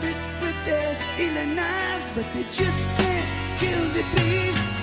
They stab it with their stealing but they just can't kill the beast.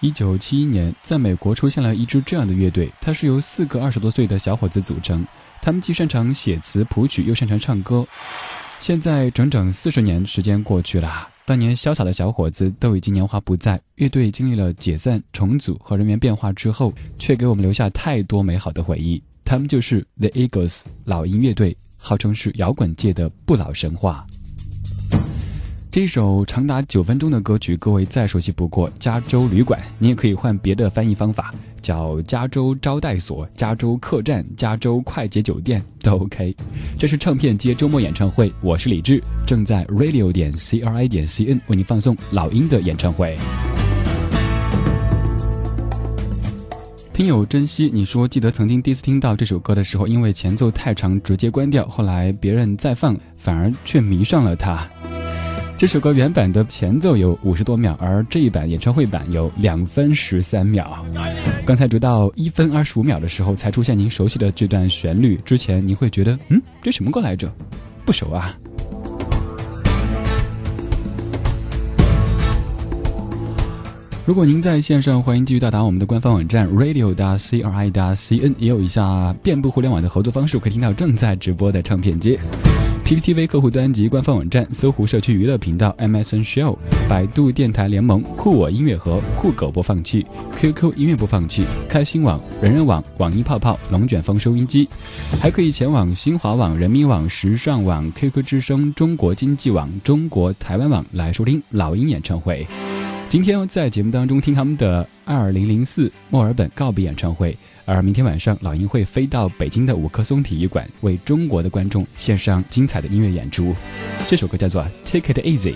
一九七一年，在美国出现了一支这样的乐队，它是由四个二十多岁的小伙子组成，他们既擅长写词谱曲，又擅长唱歌。现在整整四十年时间过去了，当年潇洒的小伙子都已经年华不在，乐队经历了解散、重组和人员变化之后，却给我们留下太多美好的回忆。他们就是 The Eagles 老鹰乐队，号称是摇滚界的不老神话。这首长达九分钟的歌曲，各位再熟悉不过《加州旅馆》，你也可以换别的翻译方法，叫加州招待所、加州客栈、加州快捷酒店都 OK。这是唱片街周末演唱会，我是李志，正在 radio 点 c r i 点 c n 为您放送老鹰的演唱会。听友珍惜，你说记得曾经第一次听到这首歌的时候，因为前奏太长，直接关掉，后来别人再放，反而却迷上了它。这首歌原版的前奏有五十多秒，而这一版演唱会版有两分十三秒。刚才直到一分二十五秒的时候，才出现您熟悉的这段旋律。之前您会觉得，嗯，这什么歌来着？不熟啊。如果您在线上，欢迎继续到达我们的官方网站 radio.cri.cn，也有以下遍布互联网的合作方式，可以听到正在直播的唱片街：PPTV 客户端及官方网站、搜狐社区娱乐频道、MSN Show、百度电台联盟、酷我音乐盒、酷狗播放器、QQ 音乐播放器、开心网、人人网、网易泡泡、龙卷风收音机，还可以前往新华网、人民网、时尚网、QQ 之声、中国经济网、中国台湾网来收听老鹰演唱会。今天在节目当中听他们的二零零四墨尔本告别演唱会，而明天晚上老鹰会飞到北京的五棵松体育馆，为中国的观众献上精彩的音乐演出。这首歌叫做《Take It Easy》。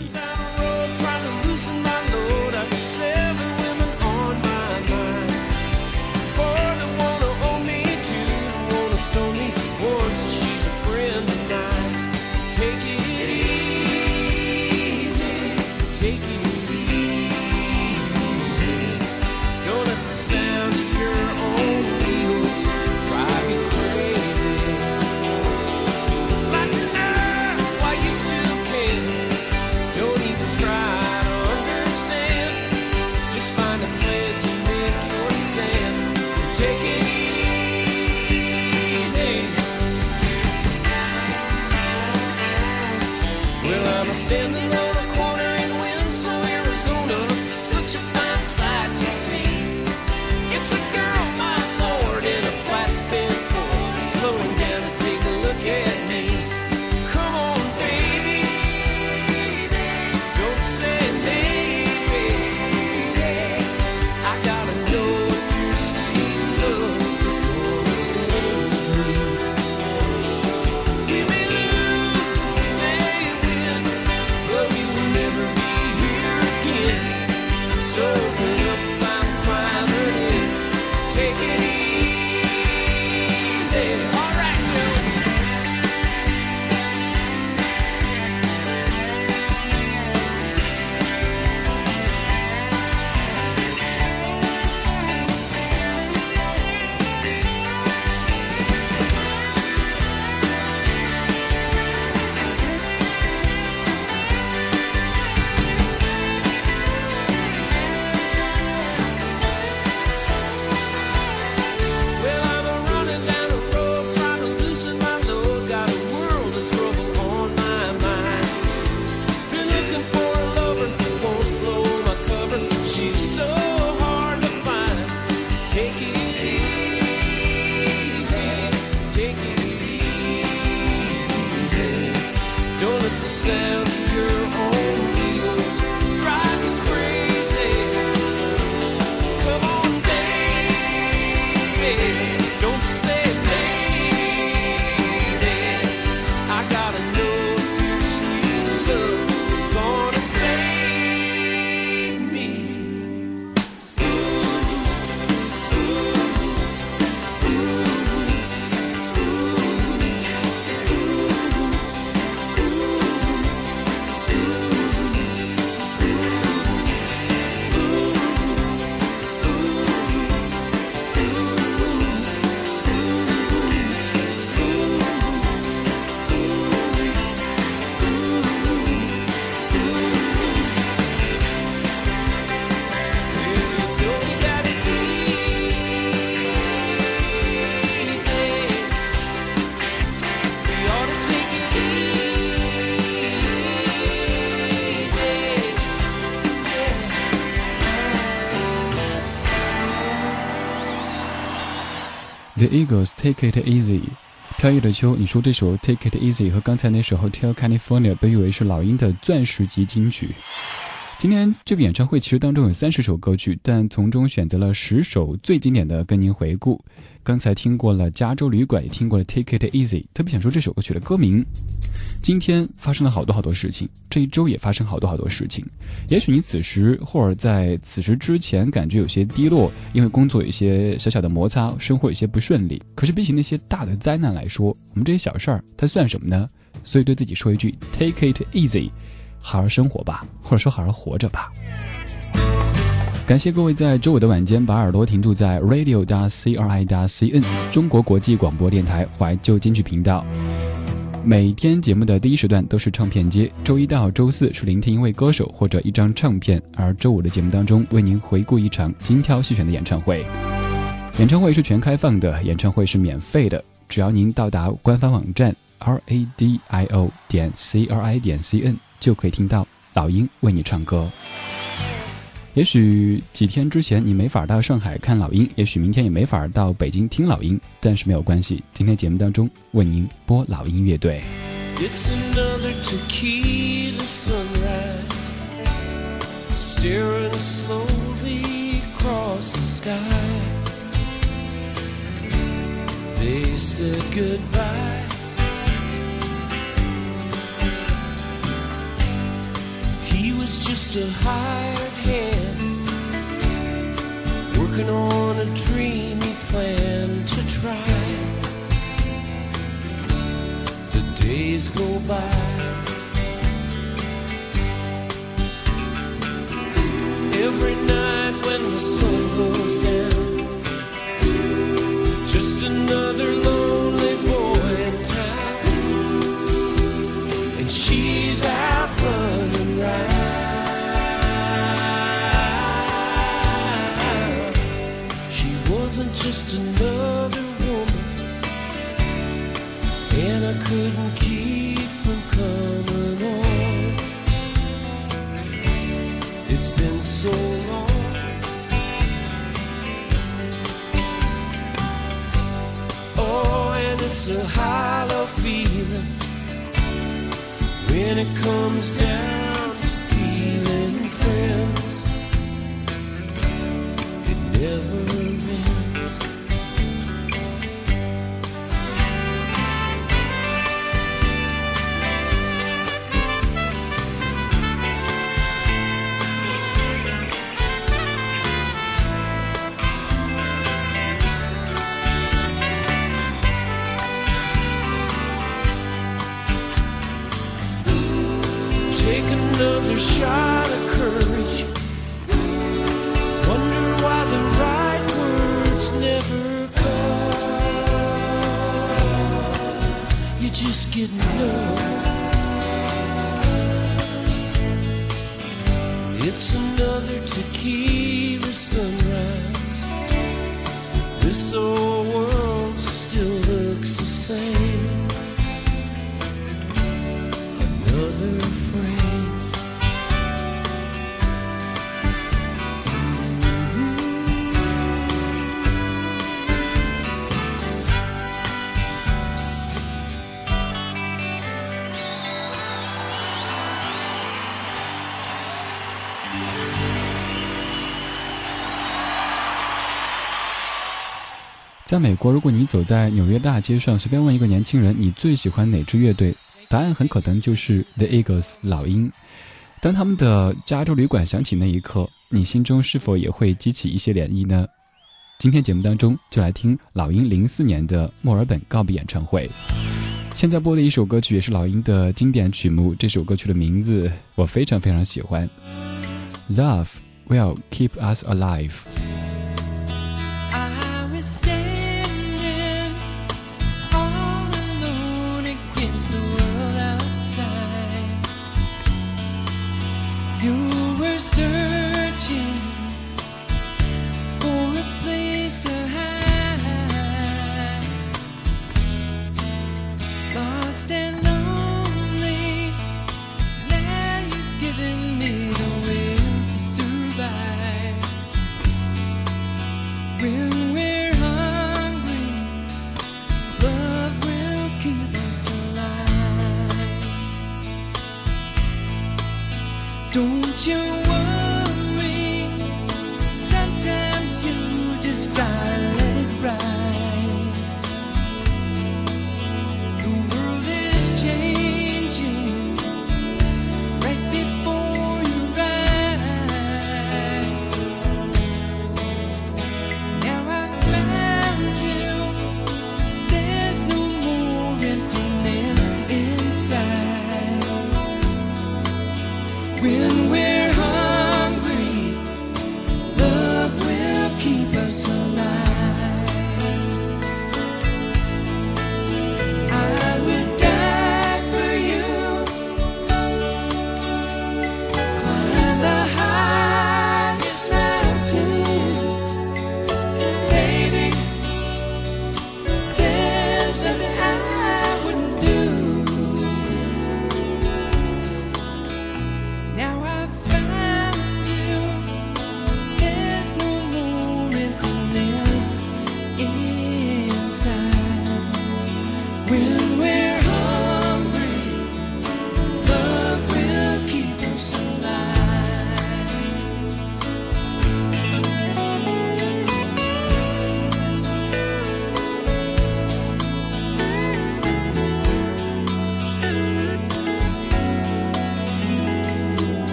The Eagles Take It Easy，飘逸的秋。你说这首 Take It Easy 和刚才那首 Hotel California 被誉为是老鹰的钻石级金曲。今天这个演唱会其实当中有三十首歌曲，但从中选择了十首最经典的跟您回顾。刚才听过了《加州旅馆》，也听过了《Take It Easy》，特别想说这首歌曲的歌名。今天发生了好多好多事情，这一周也发生好多好多事情。也许你此时或者在此时之前感觉有些低落，因为工作有一些小小的摩擦，生活有些不顺利。可是比起那些大的灾难来说，我们这些小事儿它算什么呢？所以对自己说一句：Take it easy，好好生活吧，或者说好好活着吧。感谢各位在周五的晚间把耳朵停驻在 radio 加 c r i 加 c n 中国国际广播电台怀旧金曲频道。每天节目的第一时段都是唱片街，周一到周四是聆听一位歌手或者一张唱片，而周五的节目当中为您回顾一场精挑细选的演唱会。演唱会是全开放的，演唱会是免费的，只要您到达官方网站 r a d i o 点 c r i 点 c n 就可以听到老鹰为你唱歌。也许几天之前你没法到上海看老鹰，也许明天也没法到北京听老鹰，但是没有关系，今天节目当中为您播老鹰乐队。It's another tequila sunrise, staring slowly across the sky. They said goodbye. Was just a hired hand, working on a dream he planned to try the days go by. every night when the sun goes down. Just another just another woman. And I couldn't keep from coming on. It's been so long. Oh, and it's a hollow feeling when it comes down to dealing friends. It never just getting numb. It's another tequila sunrise. This old world still looks the same. 在美国，如果你走在纽约大街上，随便问一个年轻人你最喜欢哪支乐队，答案很可能就是 The Eagles 老鹰。当他们的加州旅馆响起那一刻，你心中是否也会激起一些涟漪呢？今天节目当中就来听老鹰零四年的墨尔本告别演唱会。现在播的一首歌曲也是老鹰的经典曲目，这首歌曲的名字我非常非常喜欢，《Love Will Keep Us Alive》。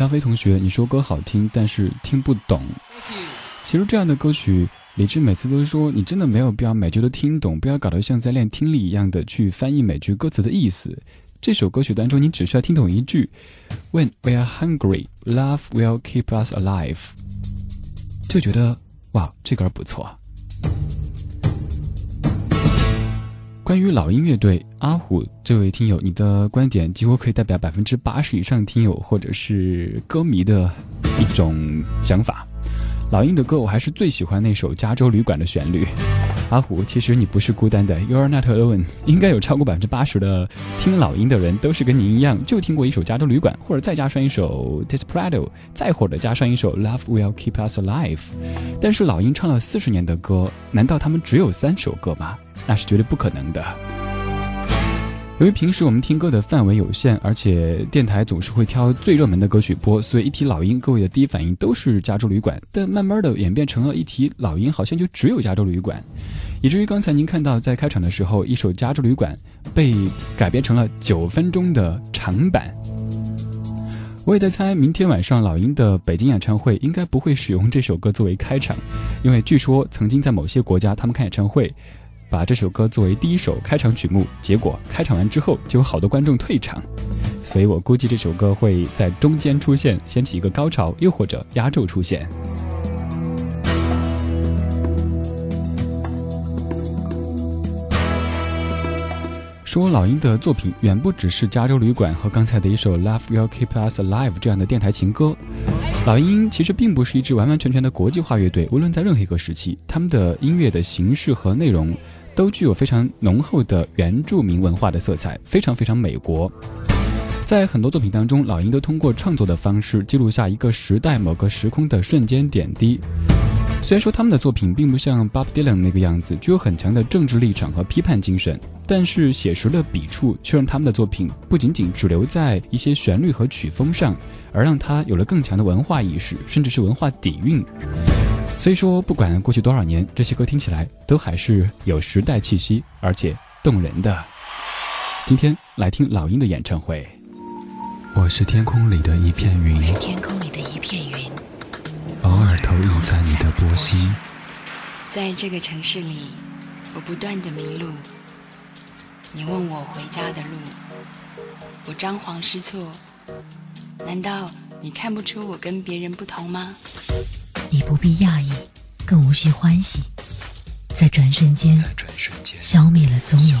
加菲同学，你说歌好听，但是听不懂。其实这样的歌曲，李志每次都说你真的没有必要每句都听懂，不要搞得像在练听力一样的去翻译每句歌词的意思。这首歌曲当中，你只需要听懂一句：“When we are hungry, love will keep us alive。”就觉得哇，这歌不错。关于老鹰乐队，阿虎这位听友，你的观点几乎可以代表百分之八十以上听友或者是歌迷的一种想法。老鹰的歌，我还是最喜欢那首《加州旅馆》的旋律。阿虎，其实你不是孤单的，You're not alone。应该有超过百分之八十的听老鹰的人都是跟您一样，就听过一首《加州旅馆》，或者再加上一首《Desperado》，再或者加上一首《Love Will Keep Us Alive》。但是老鹰唱了四十年的歌，难道他们只有三首歌吗？那是绝对不可能的。由于平时我们听歌的范围有限，而且电台总是会挑最热门的歌曲播，所以一提老鹰，各位的第一反应都是《加州旅馆》。但慢慢的演变成了一提老鹰，好像就只有《加州旅馆》，以至于刚才您看到在开场的时候，一首《加州旅馆》被改编成了九分钟的长版。我也在猜，明天晚上老鹰的北京演唱会应该不会使用这首歌作为开场，因为据说曾经在某些国家，他们看演唱会。把这首歌作为第一首开场曲目，结果开场完之后就有好多观众退场，所以我估计这首歌会在中间出现，掀起一个高潮，又或者压轴出现。说老鹰的作品远不只是《加州旅馆》和刚才的一首《Love Will Keep Us Alive》这样的电台情歌。老鹰其实并不是一支完完全全的国际化乐队，无论在任何一个时期，他们的音乐的形式和内容都具有非常浓厚的原住民文化的色彩，非常非常美国。在很多作品当中，老鹰都通过创作的方式记录下一个时代、某个时空的瞬间点滴。虽然说他们的作品并不像 Bob Dylan 那个样子，具有很强的政治立场和批判精神，但是写实的笔触却让他们的作品不仅仅只留在一些旋律和曲风上，而让它有了更强的文化意识，甚至是文化底蕴。所以说，不管过去多少年，这些歌听起来都还是有时代气息，而且动人的。今天来听老鹰的演唱会。我是天空里的一片云，我是天空里的一片云，偶尔投影在你的波心。在这个城市里，我不断的迷路。你问我回家的路，我张皇失措。难道你看不出我跟别人不同吗？你不必讶异，更无需欢喜，在转瞬间转瞬间消灭了踪影。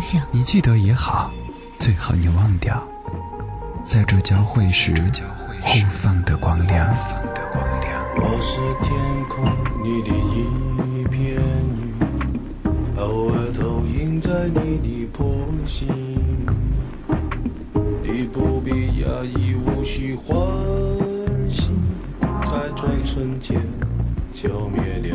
想你记得也好，最好你忘掉。在这交汇时，交汇时，放的光亮，放的光亮。我是天空，你的一片云，偶尔投影在你的波心。你不必压抑，无需欢喜，在转瞬间消灭掉。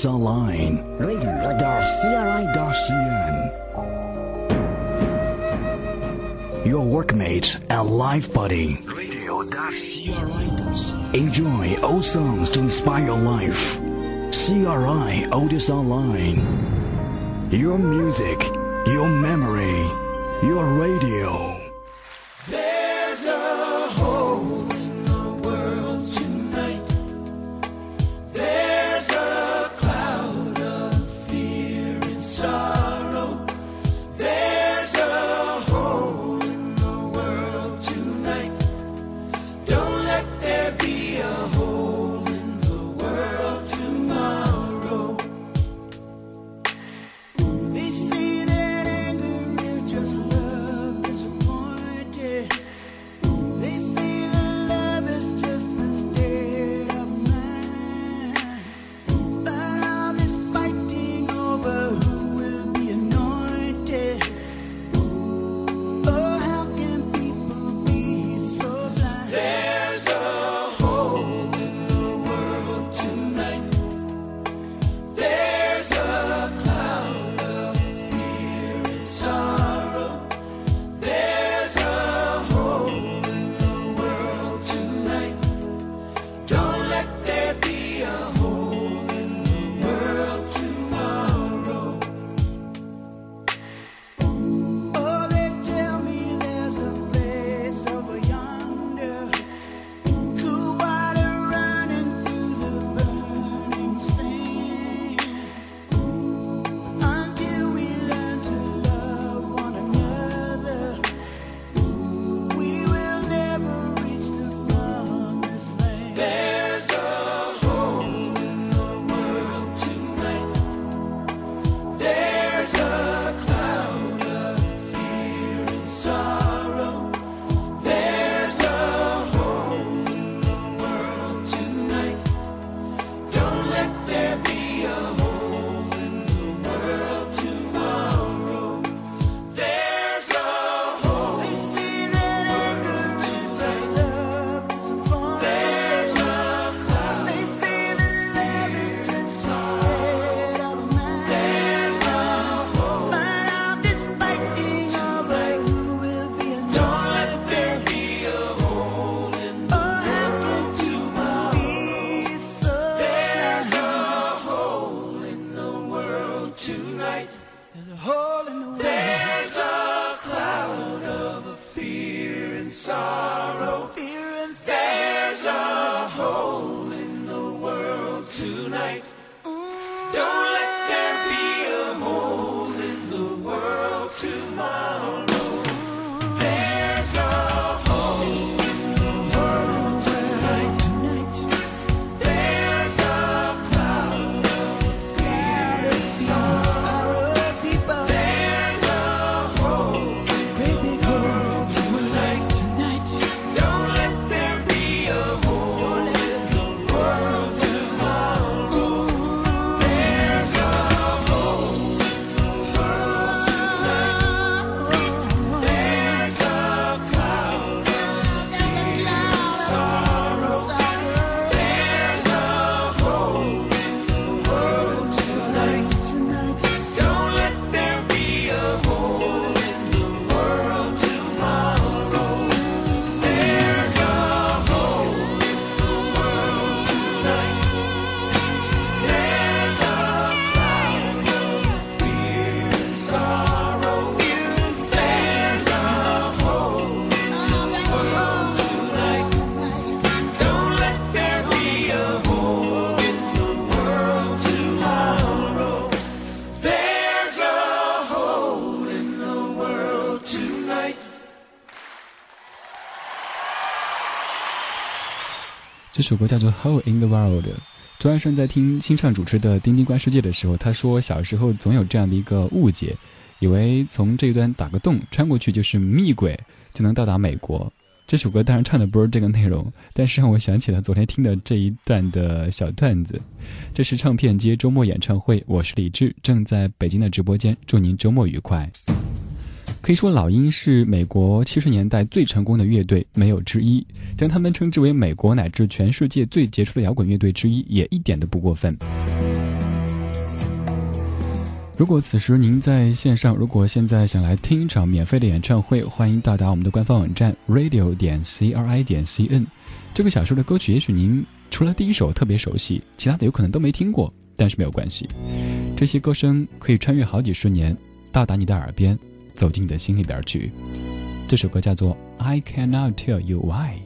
us online. Radar.cri.cn. Your workmates and life buddy. Enjoy old songs to inspire your life. CRI Otis Online. Your music, your memory, your radio. 首歌叫做《Hole in the World》。突安顺在听新唱主持的《丁丁观世界》的时候，他说小时候总有这样的一个误解，以为从这一端打个洞穿过去就是密轨，就能到达美国。这首歌当然唱的不是这个内容，但是让我想起了昨天听的这一段的小段子。这是唱片街周末演唱会，我是李志，正在北京的直播间，祝您周末愉快。可以说，老鹰是美国七十年代最成功的乐队，没有之一。将他们称之为美国乃至全世界最杰出的摇滚乐队之一，也一点都不过分。如果此时您在线上，如果现在想来听一场免费的演唱会，欢迎到达我们的官方网站 radio 点 c r i 点 c n。这个小说的歌曲，也许您除了第一首特别熟悉，其他的有可能都没听过，但是没有关系。这些歌声可以穿越好几十年，到达你的耳边。走进你的心里边去。这首歌叫做《I Cannot Tell You Why》。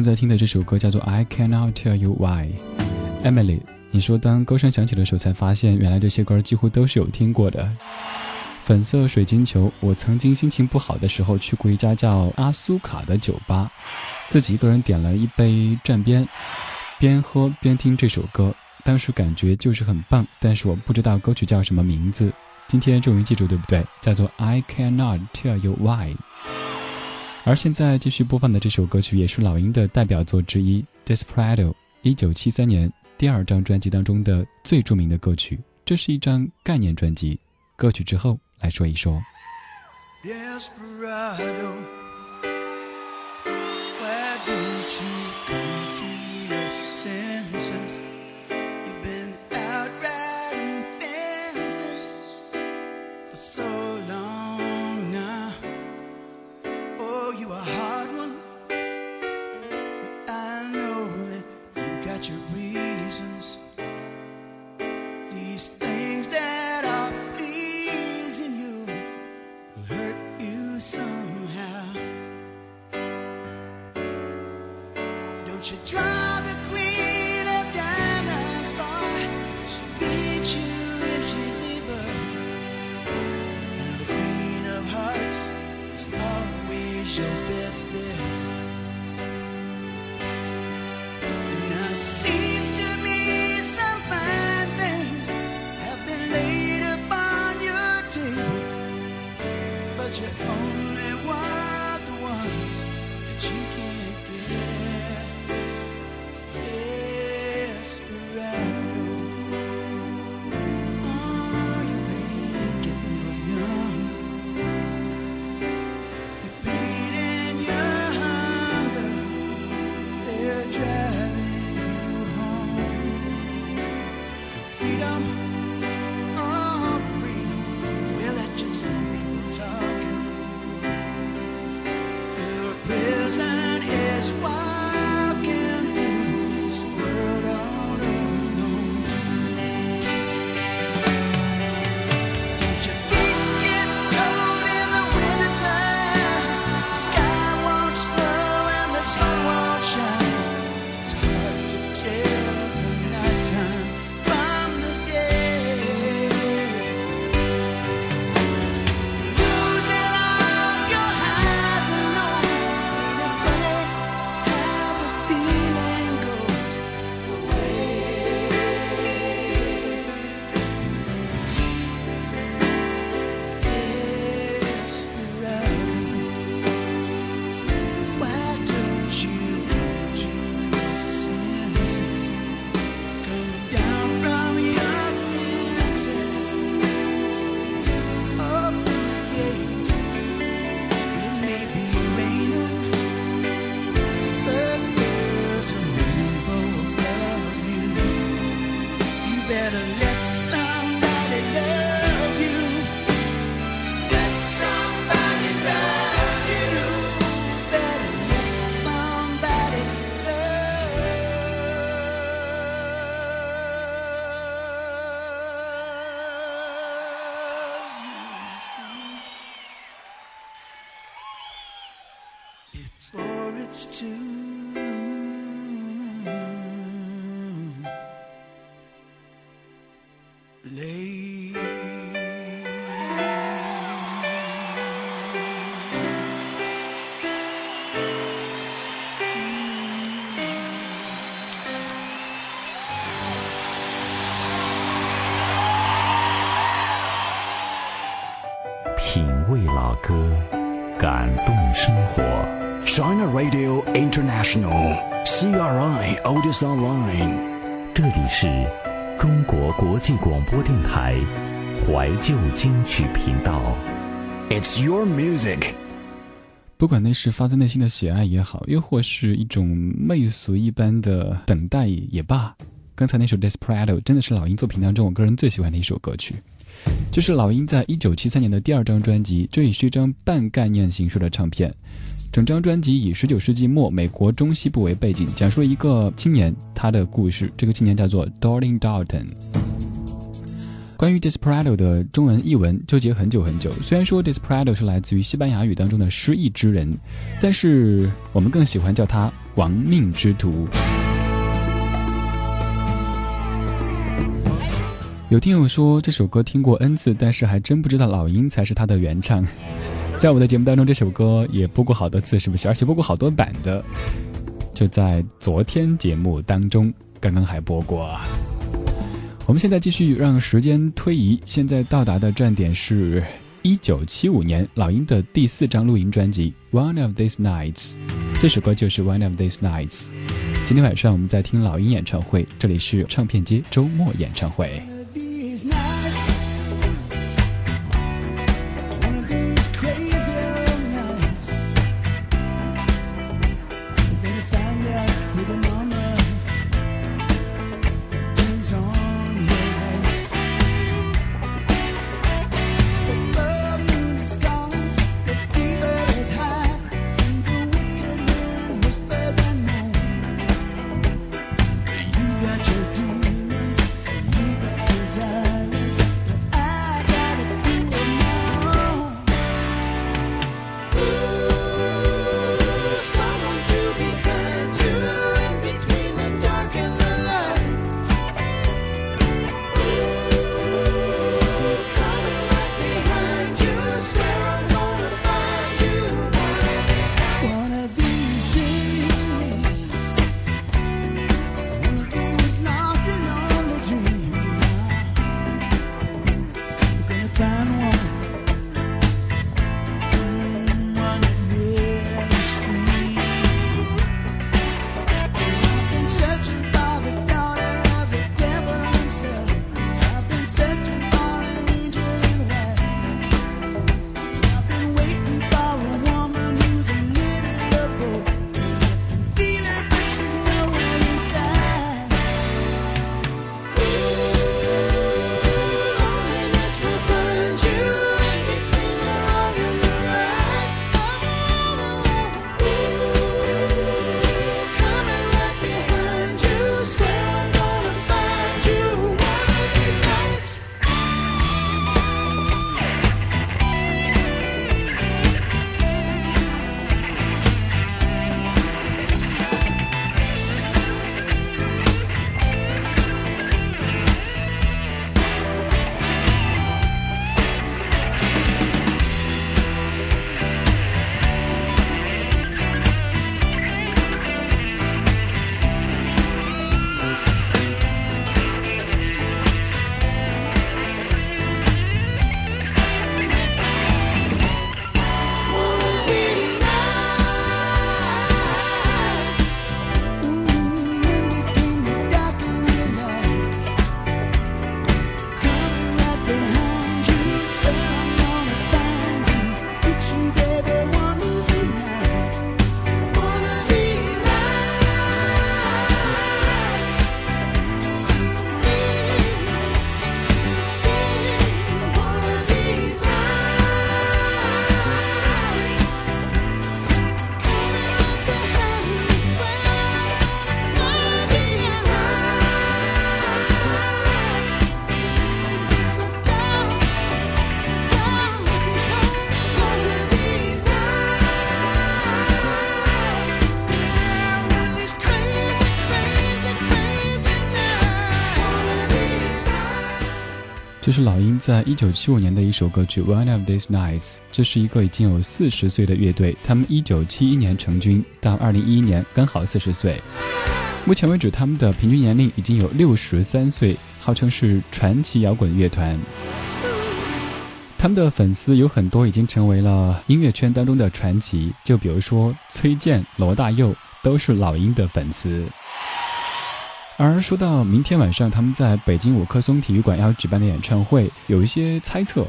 正在听的这首歌叫做《I Cannot Tell You Why》。Emily，你说当歌声响起的时候，才发现原来这些歌几乎都是有听过的。粉色水晶球，我曾经心情不好的时候去过一家叫阿苏卡的酒吧，自己一个人点了一杯站边，边喝边听这首歌，当时感觉就是很棒，但是我不知道歌曲叫什么名字。今天终于记住，对不对？叫做《I Cannot Tell You Why》。而现在继续播放的这首歌曲也是老鹰的代表作之一，《Desperado》，一九七三年第二张专辑当中的最著名的歌曲。这是一张概念专辑。歌曲之后来说一说。Desperado, 歌，感动生活。China Radio International, CRI Otis Online. 这里是中国国际广播电台怀旧金曲频道。It's your music. 不管那是发自内心的喜爱也好，又或是一种媚俗一般的等待也罢，刚才那首《Desperado》真的是老鹰作品当中我个人最喜欢的一首歌曲。这是老鹰在一九七三年的第二张专辑，这也是一张半概念形式的唱片。整张专辑以十九世纪末美国中西部为背景，讲述一个青年他的故事。这个青年叫做 Dorling Dalton。关于 Desperado 的中文译文纠结很久很久。虽然说 Desperado 是来自于西班牙语当中的失意之人，但是我们更喜欢叫他亡命之徒。有听友说这首歌听过 N 次，但是还真不知道老鹰才是他的原唱。在我的节目当中，这首歌也播过好多次，是不是？而且播过好多版的。就在昨天节目当中，刚刚还播过。我们现在继续让时间推移，现在到达的站点是一九七五年老鹰的第四张录音专辑《One of These Nights》，这首歌就是《One of These Nights》。今天晚上我们在听老鹰演唱会，这里是唱片街周末演唱会。在一九七五年的一首歌曲《One of These Nights》。这是一个已经有四十岁的乐队，他们一九七一年成军，到二零一一年刚好四十岁。目前为止，他们的平均年龄已经有六十三岁，号称是传奇摇滚乐团。他们的粉丝有很多已经成为了音乐圈当中的传奇，就比如说崔健、罗大佑都是老鹰的粉丝。而说到明天晚上他们在北京五棵松体育馆要举办的演唱会，有一些猜测。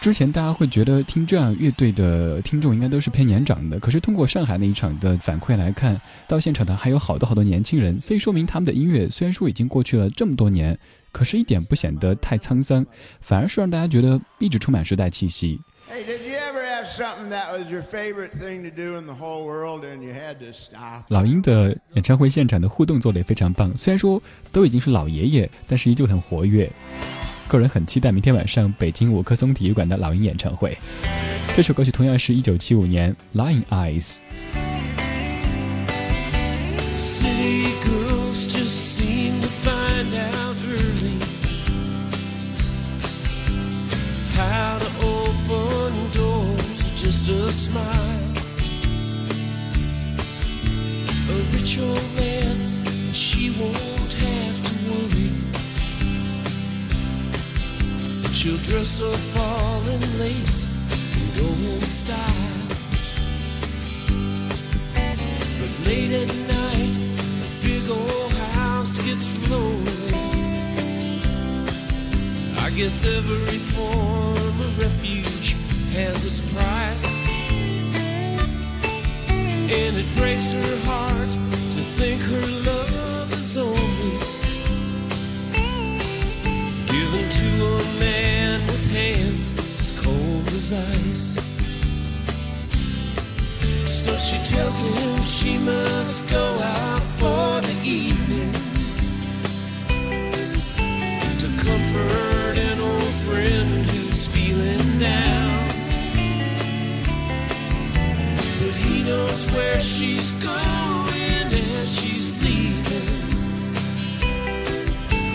之前大家会觉得听这样乐队的听众应该都是偏年长的，可是通过上海那一场的反馈来看，到现场的还有好多好多年轻人，所以说明他们的音乐虽然说已经过去了这么多年，可是一点不显得太沧桑，反而是让大家觉得一直充满时代气息。老鹰的演唱会现场的互动做得也非常棒，虽然说都已经是老爷爷，但是依旧很活跃。个人很期待明天晚上北京五棵松体育馆的老鹰演唱会。这首歌曲同样是一九七五年《Lying Eyes》。Just a smile. A rich old man, she won't have to worry. She'll dress up all in lace and go in style. But late at night, the big old house gets lonely. I guess every form of refuge has its price. And it breaks her heart to think her love is only given to a man with hands as cold as ice. So she tells him she must go out for the evening to comfort an old friend who's feeling down. Knows where she's going and she's leaving.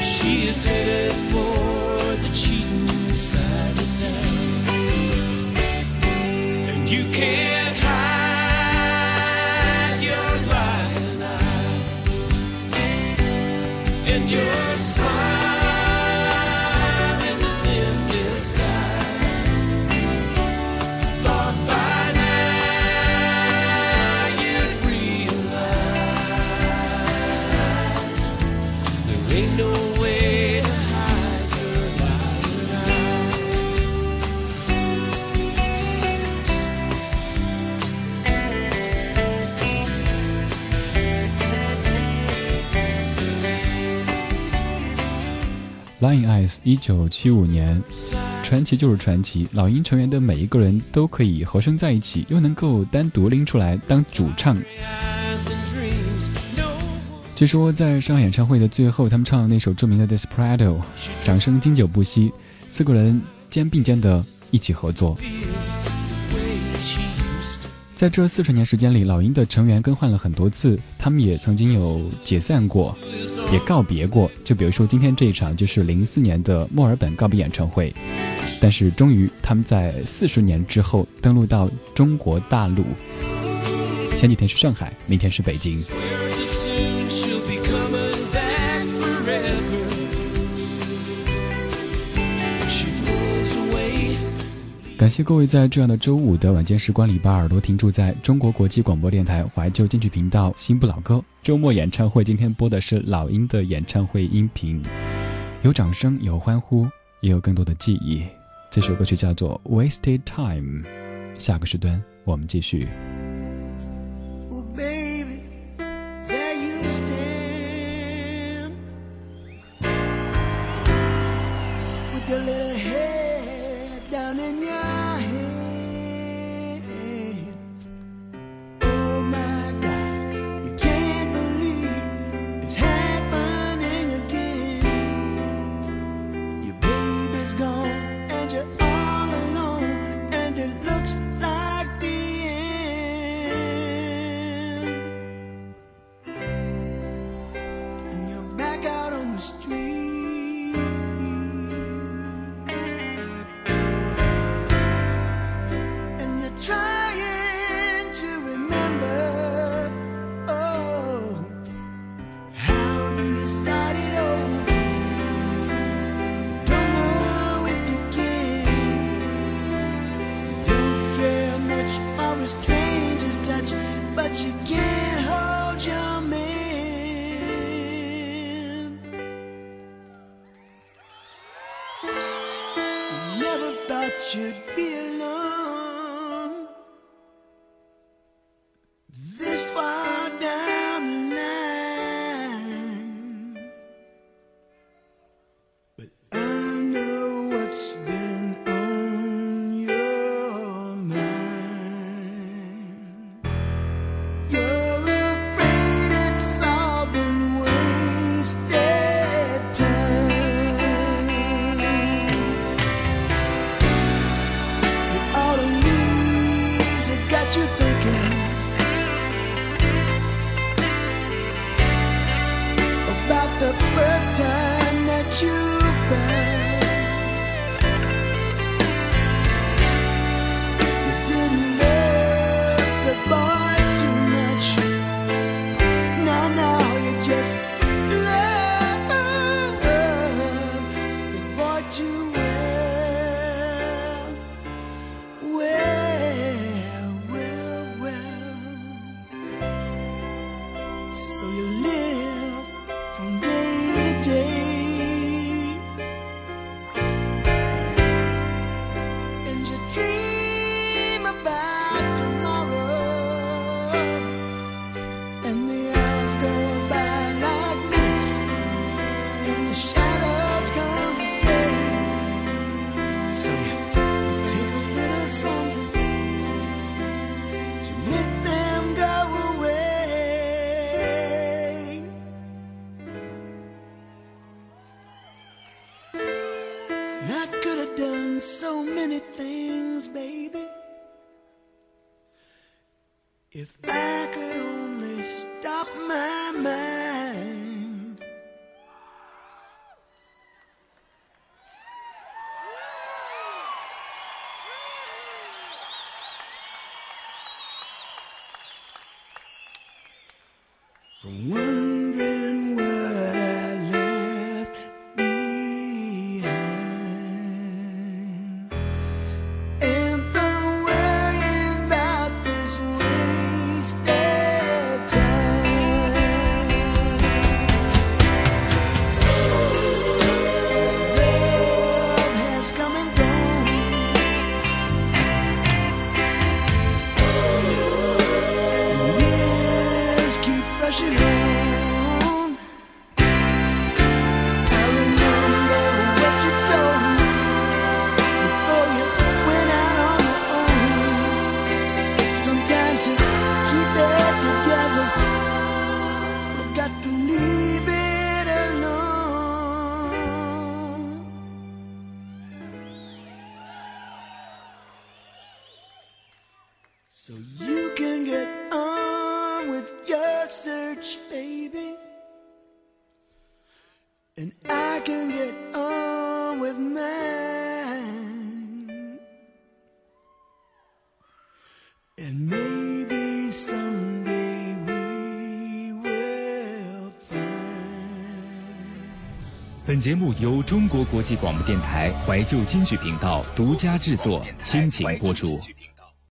She is headed for Lying Eyes，一九七五年，传奇就是传奇。老鹰成员的每一个人都可以合声在一起，又能够单独拎出来当主唱。据说在上海演唱会的最后，他们唱了那首著名的《Desperado》，掌声经久不息，四个人肩并肩的一起合作。在这四十年时间里，老鹰的成员更换了很多次，他们也曾经有解散过，也告别过。就比如说今天这一场，就是零四年的墨尔本告别演唱会。但是终于，他们在四十年之后登陆到中国大陆。前几天是上海，明天是北京。感谢各位在这样的周五的晚间时光里把耳朵停驻在中国国际广播电台怀旧金曲频道新不老歌周末演唱会。今天播的是老鹰的演唱会音频，有掌声，有欢呼，也有更多的记忆。这首歌曲叫做《Wasted Time》。下个时段我们继续。Oh, baby, there you stay. What's been Someone 节目由中国国际广播电台怀旧京剧频道独家制作亲情播出。